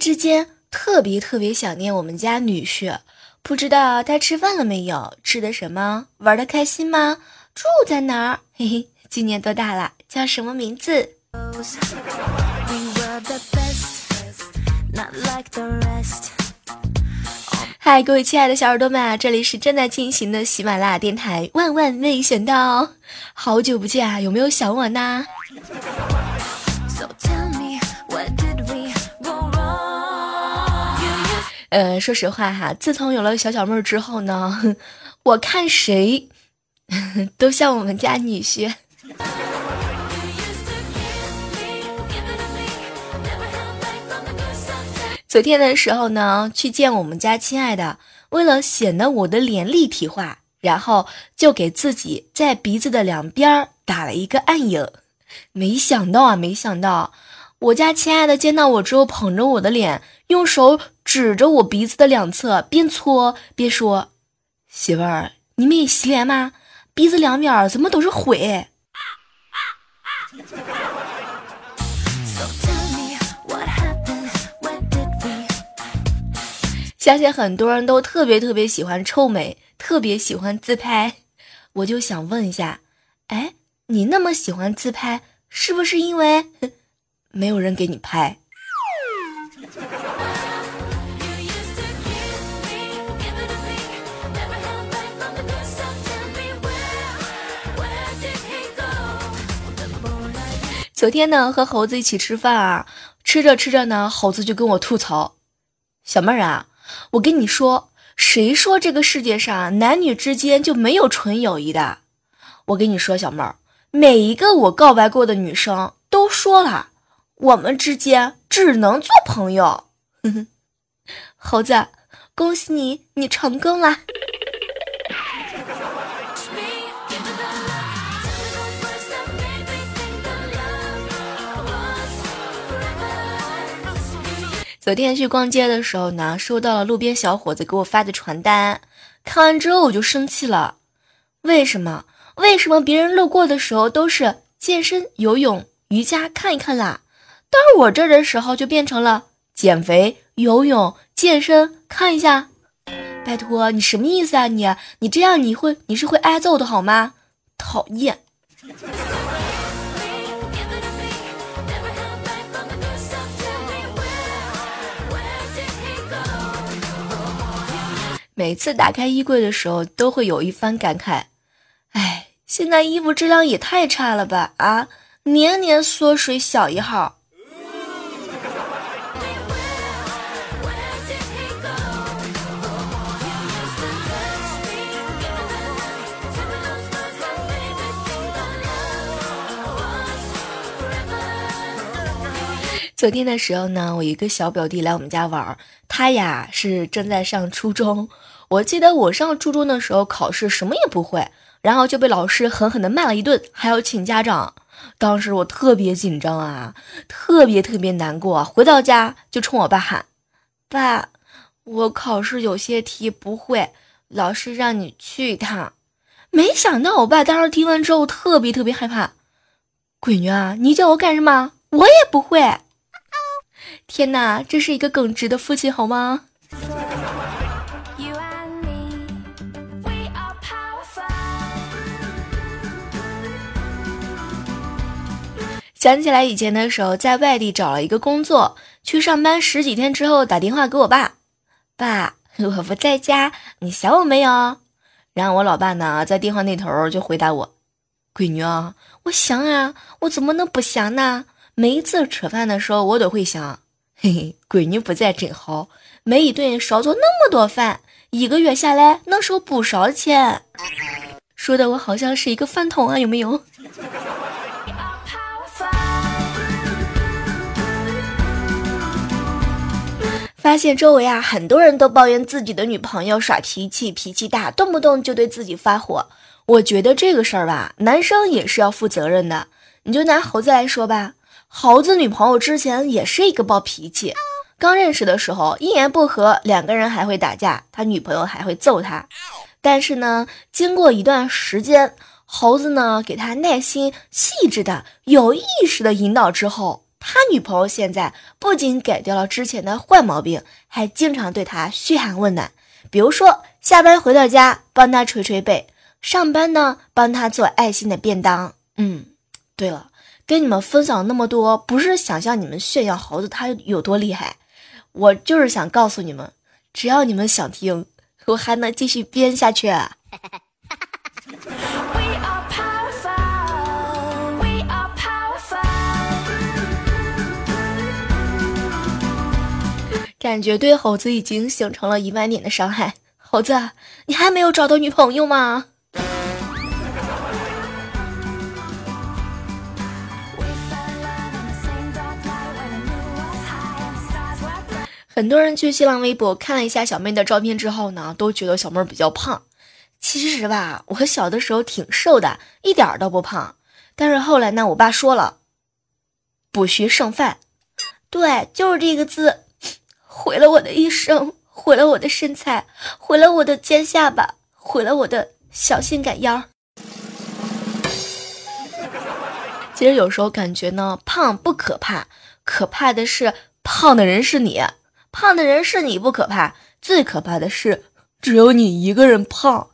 之间特别特别想念我们家女婿，不知道他吃饭了没有，吃的什么，玩的开心吗？住在哪儿？嘿嘿，今年多大了？叫什么名字？嗨，各位亲爱的小耳朵们啊，这里是正在进行的喜马拉雅电台。万万没想到，好久不见啊，有没有想我呢？呃，说实话哈，自从有了小小妹儿之后呢，我看谁 都像我们家女婿。昨天的时候呢，去见我们家亲爱的，为了显得我的脸立体化，然后就给自己在鼻子的两边打了一个暗影。没想到啊，没想到。我家亲爱的见到我之后，捧着我的脸，用手指着我鼻子的两侧，边搓边说：“媳妇儿，你没洗脸吗？鼻子两边怎么都是灰？”相信很多人都特别特别喜欢臭美，特别喜欢自拍。我就想问一下，哎，你那么喜欢自拍，是不是因为？没有人给你拍。昨天呢，和猴子一起吃饭啊，吃着吃着呢，猴子就跟我吐槽：“小妹儿啊，我跟你说，谁说这个世界上男女之间就没有纯友谊的？我跟你说，小妹儿，每一个我告白过的女生都说了。”我们之间只能做朋友，猴子，恭喜你，你成功了。昨天去逛街的时候呢，收到了路边小伙子给我发的传单，看完之后我就生气了。为什么？为什么别人路过的时候都是健身、游泳、瑜伽看一看啦？到我这儿的时候，就变成了减肥、游泳、健身，看一下。拜托，你什么意思啊？你你这样你会你是会挨揍的好吗？讨厌。每次打开衣柜的时候，都会有一番感慨。哎，现在衣服质量也太差了吧？啊，年年缩水小一号。昨天的时候呢，我一个小表弟来我们家玩儿，他呀是正在上初中。我记得我上初中的时候考试什么也不会，然后就被老师狠狠的骂了一顿，还要请家长。当时我特别紧张啊，特别特别难过。回到家就冲我爸喊：“爸，我考试有些题不会，老师让你去一趟。”没想到我爸当时听完之后特别特别害怕：“闺女啊，你叫我干什么？我也不会。”天哪，这是一个耿直的父亲，好吗？想起来以前的时候，在外地找了一个工作，去上班十几天之后，打电话给我爸，爸，我不在家，你想我没有？然后我老爸呢，在电话那头就回答我，闺女啊，我想啊，我怎么能不想呢？每一次吃饭的时候，我都会想。嘿嘿，闺女不在真好，每一顿少做那么多饭，一个月下来能省不少钱。说的我好像是一个饭桶啊，有没有？发现周围啊，很多人都抱怨自己的女朋友耍脾气，脾气大，动不动就对自己发火。我觉得这个事儿吧，男生也是要负责任的。你就拿猴子来说吧。猴子女朋友之前也是一个暴脾气，刚认识的时候一言不合两个人还会打架，他女朋友还会揍他。但是呢，经过一段时间，猴子呢给他耐心细致的、有意识的引导之后，他女朋友现在不仅改掉了之前的坏毛病，还经常对他嘘寒问暖。比如说，下班回到家帮他捶捶背，上班呢帮他做爱心的便当。嗯，对了，跟你们分享那么多，不是想向你们炫耀猴子他有多厉害，我就是想告诉你们，只要你们想听，我还能继续编下去。感觉对猴子已经形成了一万点的伤害。猴子，你还没有找到女朋友吗？很多人去新浪微博看了一下小妹的照片之后呢，都觉得小妹比较胖。其实吧，我小的时候挺瘦的，一点都不胖。但是后来呢，我爸说了，不许剩饭。对，就是这个字。毁了我的一生，毁了我的身材，毁了我的尖下巴，毁了我的小性感腰。其实有时候感觉呢，胖不可怕，可怕的是胖的人是你，胖的人是你不可怕，最可怕的是只有你一个人胖。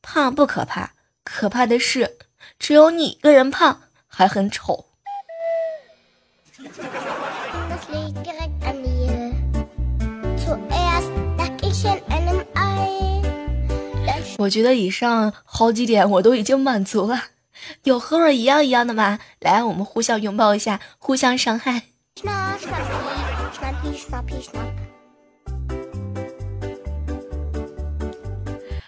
胖不可怕，可怕的是只有你一个人胖，还很丑。我觉得以上好几点我都已经满足了，有和我一样一样的吗？来，我们互相拥抱一下，互相伤害。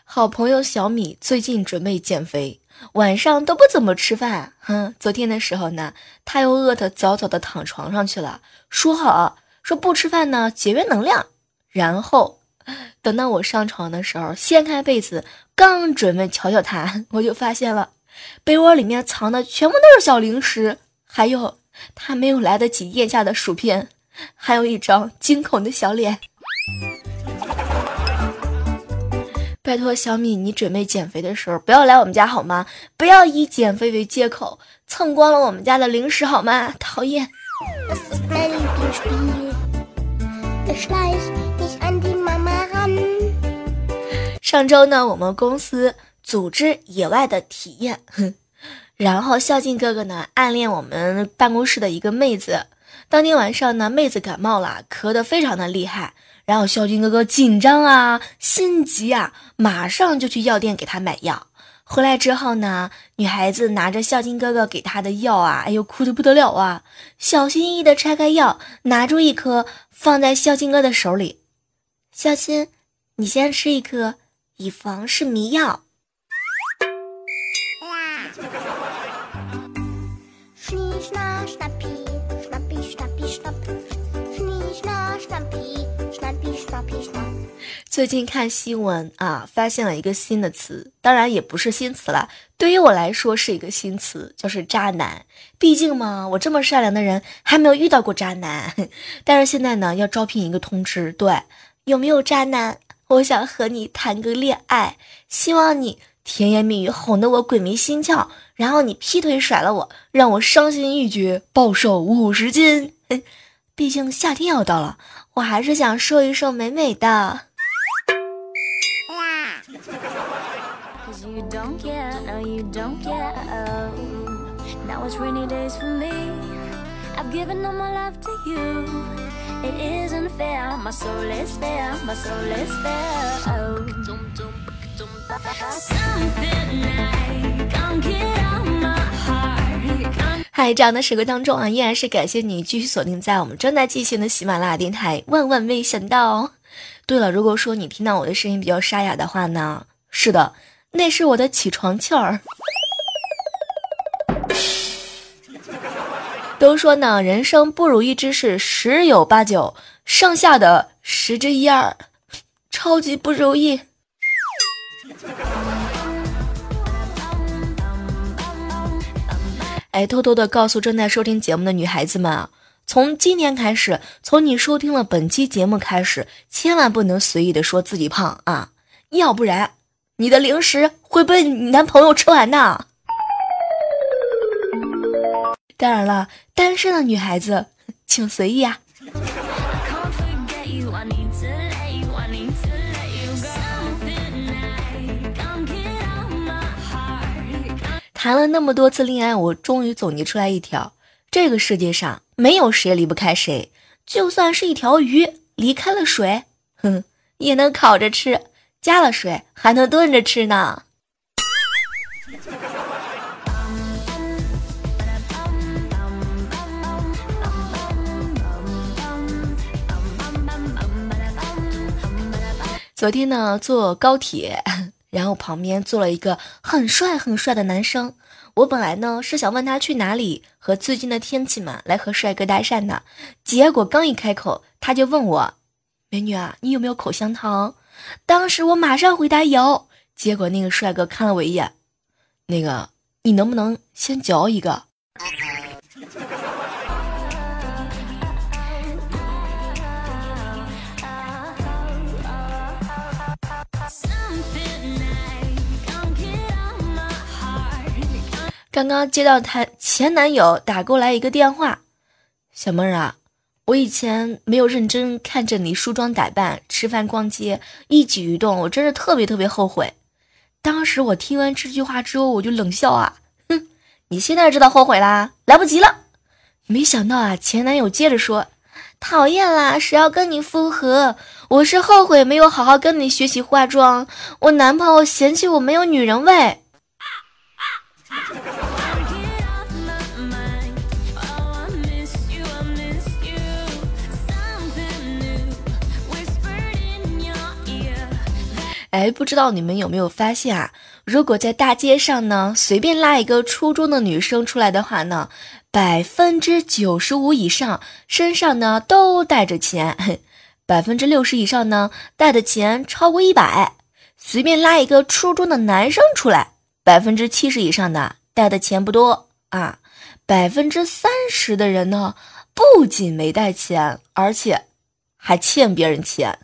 好朋友小米最近准备减肥，晚上都不怎么吃饭。哼，昨天的时候呢，他又饿得早早的躺床上去了，说好说不吃饭呢，节约能量。然后。等到我上床的时候，掀开被子，刚准备瞧瞧他，我就发现了，被窝里面藏的全部都是小零食，还有他没有来得及咽下的薯片，还有一张惊恐的小脸。拜托小米，你准备减肥的时候不要来我们家好吗？不要以减肥为借口蹭光了我们家的零食好吗？讨厌。上周呢，我们公司组织野外的体验，然后孝敬哥哥呢暗恋我们办公室的一个妹子。当天晚上呢，妹子感冒了，咳得非常的厉害，然后孝敬哥哥紧张啊，心急啊，马上就去药店给她买药。回来之后呢，女孩子拿着孝敬哥哥给她的药啊，哎呦，哭得不得了啊，小心翼翼的拆开药，拿出一颗放在孝敬哥的手里，孝亲，你先吃一颗。以防是迷药。最近看新闻啊，发现了一个新的词，当然也不是新词了，对于我来说是一个新词，就是渣男。毕竟嘛，我这么善良的人还没有遇到过渣男。但是现在呢，要招聘一个通知，对，有没有渣男？我想和你谈个恋爱，希望你甜言蜜语哄得我鬼迷心窍，然后你劈腿甩了我，让我伤心欲绝，暴瘦五十斤。毕竟夏天要到了，我还是想瘦一瘦美美的。嗨，这样的时刻当中啊，依然是感谢你继续锁定在我们正在进行的喜马拉雅电台。万万没想到！对了，如果说你听到我的声音比较沙哑的话呢，是的，那是我的起床气儿。都说呢，人生不如意之事十有八九，剩下的十之一二，超级不如意。哎，偷偷的告诉正在收听节目的女孩子们啊，从今天开始，从你收听了本期节目开始，千万不能随意的说自己胖啊，要不然你的零食会被你男朋友吃完的。当然了，单身的女孩子请随意啊。谈了那么多次恋爱，我终于总结出来一条：这个世界上没有谁离不开谁，就算是一条鱼离开了水，哼，也能烤着吃；加了水还能炖着吃呢。昨天呢，坐高铁。然后旁边坐了一个很帅很帅的男生，我本来呢是想问他去哪里和最近的天气嘛，来和帅哥搭讪的。结果刚一开口，他就问我：“美女啊，你有没有口香糖？”当时我马上回答有。结果那个帅哥看了我一眼，那个你能不能先嚼一个？刚刚接到她前男友打过来一个电话，小妹儿啊，我以前没有认真看着你梳妆打扮、吃饭、逛街，一举一动，我真是特别特别后悔。当时我听完这句话之后，我就冷笑啊，哼，你现在知道后悔啦，来不及了。没想到啊，前男友接着说，讨厌啦，谁要跟你复合？我是后悔没有好好跟你学习化妆，我男朋友嫌弃我没有女人味。哎，不知道你们有没有发现啊？如果在大街上呢，随便拉一个初中的女生出来的话呢，百分之九十五以上身上呢都带着钱，百分之六十以上呢带的钱超过一百。随便拉一个初中的男生出来，百分之七十以上的带的钱不多啊，百分之三十的人呢不仅没带钱，而且还欠别人钱。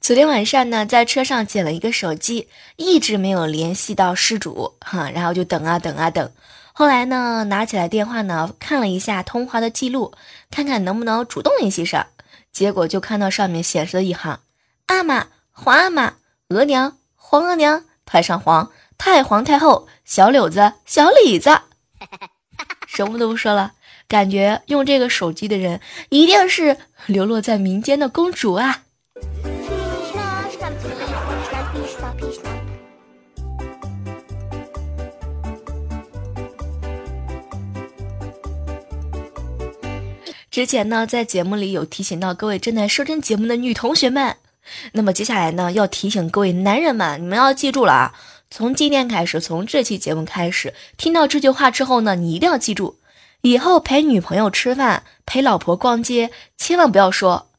昨天晚上呢，在车上捡了一个手机，一直没有联系到失主，哈，然后就等啊等啊等。后来呢，拿起来电话呢，看了一下通话的记录，看看能不能主动联系上。结果就看到上面显示了一行：阿玛、皇阿玛、额娘、皇额娘、太上皇、太皇太后、小柳子、小李子。什么都不说了，感觉用这个手机的人一定是流落在民间的公主啊！之前呢，在节目里有提醒到各位正在收听节目的女同学们，那么接下来呢，要提醒各位男人们，你们要记住了啊！从今天开始，从这期节目开始，听到这句话之后呢，你一定要记住，以后陪女朋友吃饭、陪老婆逛街，千万不要说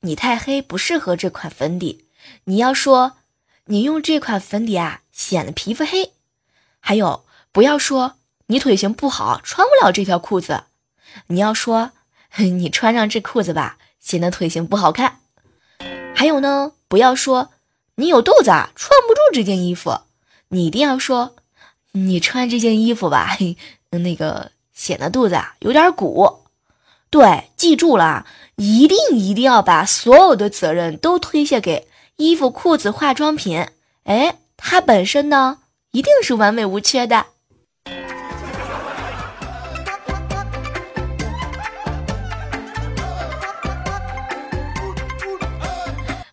你太黑，不适合这款粉底。你要说你用这款粉底啊，显得皮肤黑。还有，不要说你腿型不好，穿不了这条裤子。你要说你穿上这裤子吧，显得腿型不好看。还有呢，不要说你有肚子啊，穿不住这件衣服。你一定要说，你穿这件衣服吧，那个显得肚子啊有点鼓。对，记住了，一定一定要把所有的责任都推卸给衣服、裤子、化妆品。哎，它本身呢，一定是完美无缺的。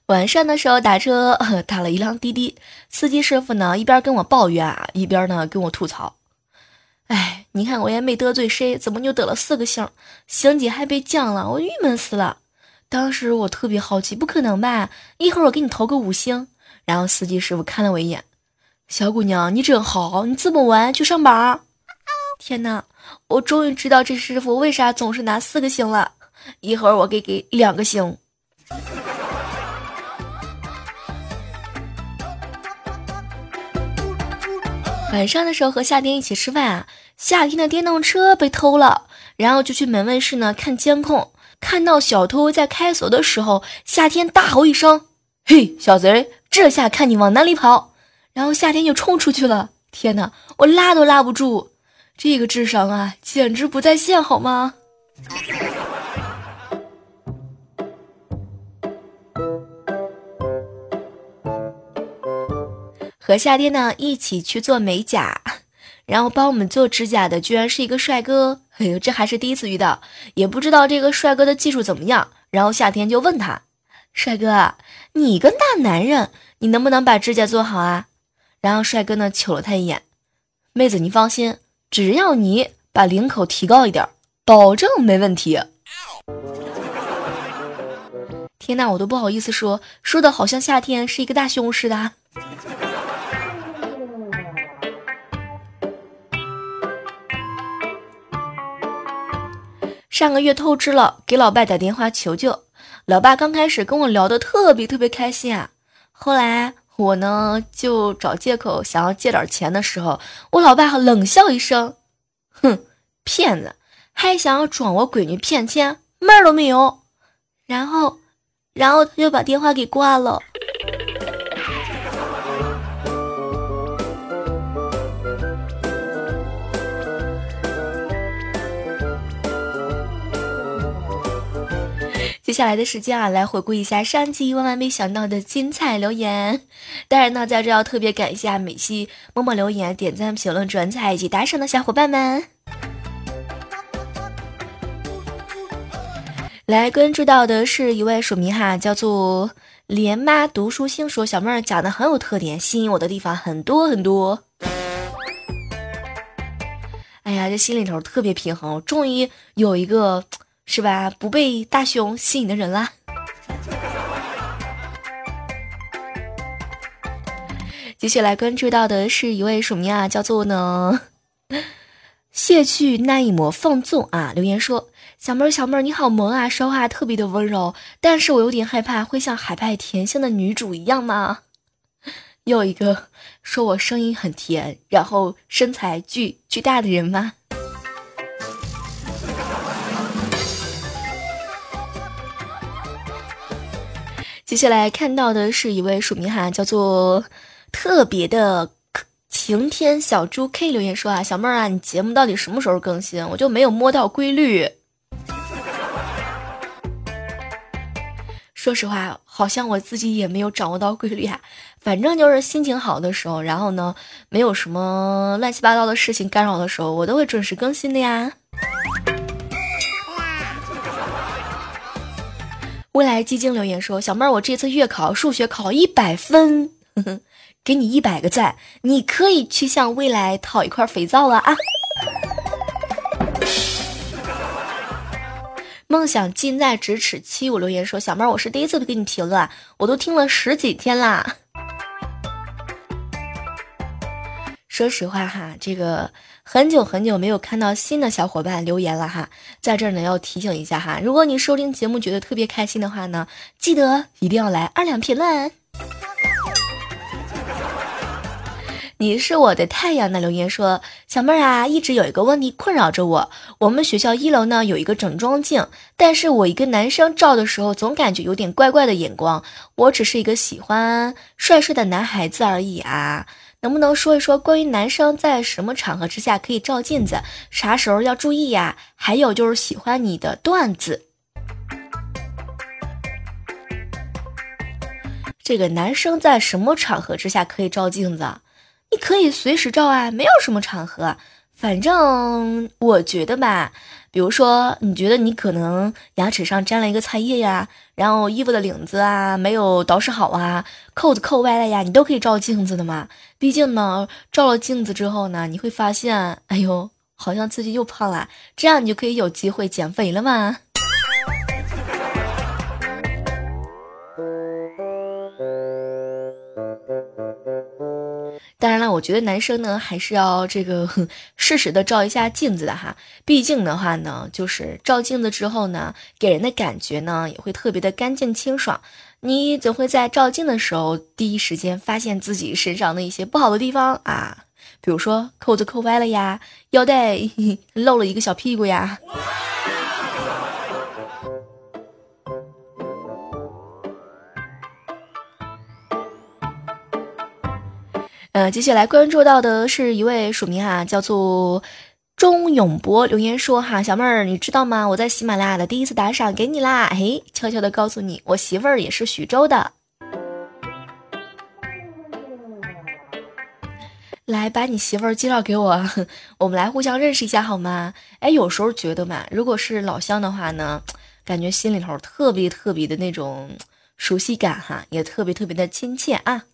晚上的时候打车，打了一辆滴滴，司机师傅呢一边跟我抱怨啊，一边呢跟我吐槽。哎，你看我也没得罪谁，怎么就得了四个星，星级还被降了，我郁闷死了。当时我特别好奇，不可能吧？一会儿我给你投个五星。然后司机师傅看了我一眼，小姑娘你真好，你这么晚去上班？天哪，我终于知道这师傅为啥总是拿四个星了。一会儿我给给两个星。晚上的时候和夏天一起吃饭啊，夏天的电动车被偷了，然后就去门卫室呢看监控，看到小偷在开锁的时候，夏天大吼一声：“嘿，小贼，这下看你往哪里跑！然后夏天就冲出去了。天哪，我拉都拉不住，这个智商啊，简直不在线，好吗？和夏天呢一起去做美甲，然后帮我们做指甲的居然是一个帅哥。哎呦，这还是第一次遇到，也不知道这个帅哥的技术怎么样。然后夏天就问他。帅哥，你个大男人，你能不能把指甲做好啊？然后帅哥呢，瞅了他一眼，妹子你放心，只要你把领口提高一点，保证没问题。天哪，我都不好意思说，说的好像夏天是一个大胸似的。上个月透支了，给老爸打电话求救。老爸刚开始跟我聊的特别特别开心啊，后来我呢就找借口想要借点钱的时候，我老爸冷笑一声：“哼，骗子，还想要装我闺女骗钱，门儿都没有。”然后，然后他就把电话给挂了。接下来的时间啊，来回顾一下上期万万没想到的精彩留言。当然呢，在这要特别感谢美西默默留言、点赞、评论、转采以及打赏的小伙伴们。来关注到的是一位署名哈，叫做连妈读书星说小妹儿讲的很有特点，吸引我的地方很多很多。哎呀，这心里头特别平衡，终于有一个。是吧？不被大胸吸引的人啦。接下来关注到的是一位署名啊，叫做呢，卸去那一抹放纵啊。留言说：小妹儿，小妹儿你好萌啊，说话特别的温柔，但是我有点害怕会像海派甜心的女主一样吗？又一个说我声音很甜，然后身材巨巨大的人吗？接下来看到的是一位署名哈，叫做特别的晴天小猪 K 留言说啊，小妹儿啊，你节目到底什么时候更新？我就没有摸到规律。说实话，好像我自己也没有掌握到规律啊。反正就是心情好的时候，然后呢，没有什么乱七八糟的事情干扰的时候，我都会准时更新的呀。未来基金留言说：“小妹儿，我这次月考数学考一百分，给你一百个赞，你可以去向未来讨一块肥皂了啊！”梦想近在咫尺。七五留言说：“小妹儿，我是第一次给你评论，我都听了十几天啦。”说实话哈，这个很久很久没有看到新的小伙伴留言了哈，在这儿呢要提醒一下哈，如果你收听节目觉得特别开心的话呢，记得一定要来二两评论。你是我的太阳的留言说，小妹儿啊，一直有一个问题困扰着我，我们学校一楼呢有一个整装镜，但是我一个男生照的时候总感觉有点怪怪的眼光，我只是一个喜欢帅帅的男孩子而已啊。能不能说一说关于男生在什么场合之下可以照镜子，啥时候要注意呀？还有就是喜欢你的段子。这个男生在什么场合之下可以照镜子？你可以随时照啊，没有什么场合。反正我觉得吧，比如说，你觉得你可能牙齿上沾了一个菜叶呀，然后衣服的领子啊没有捯饬好啊，扣子扣歪了呀，你都可以照镜子的嘛。毕竟呢，照了镜子之后呢，你会发现，哎呦，好像自己又胖了，这样你就可以有机会减肥了嘛。我觉得男生呢还是要这个 适时的照一下镜子的哈。毕竟的话呢，就是照镜子之后呢，给人的感觉呢也会特别的干净清爽。你总会在照镜的时候第一时间发现自己身上的一些不好的地方啊，比如说扣子扣歪了呀，腰带 露了一个小屁股呀。呃，接下来关注到的是一位署名啊，叫做钟永博留言说哈，小妹儿你知道吗？我在喜马拉雅的第一次打赏给你啦，嘿，悄悄的告诉你，我媳妇儿也是徐州的。来把你媳妇儿介绍给我，我们来互相认识一下好吗？哎，有时候觉得嘛，如果是老乡的话呢，感觉心里头特别特别的那种熟悉感哈，也特别特别的亲切啊。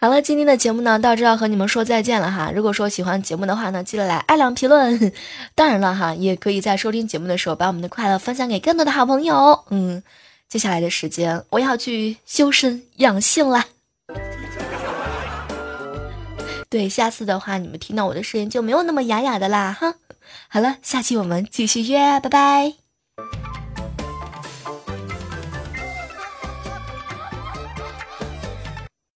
好了，今天的节目呢到这要和你们说再见了哈。如果说喜欢节目的话呢，记得来爱两评论。当然了哈，也可以在收听节目的时候把我们的快乐分享给更多的好朋友。嗯。接下来的时间，我要去修身养性了。对，下次的话，你们听到我的声音就没有那么哑哑的啦，哈。好了，下期我们继续约，拜拜。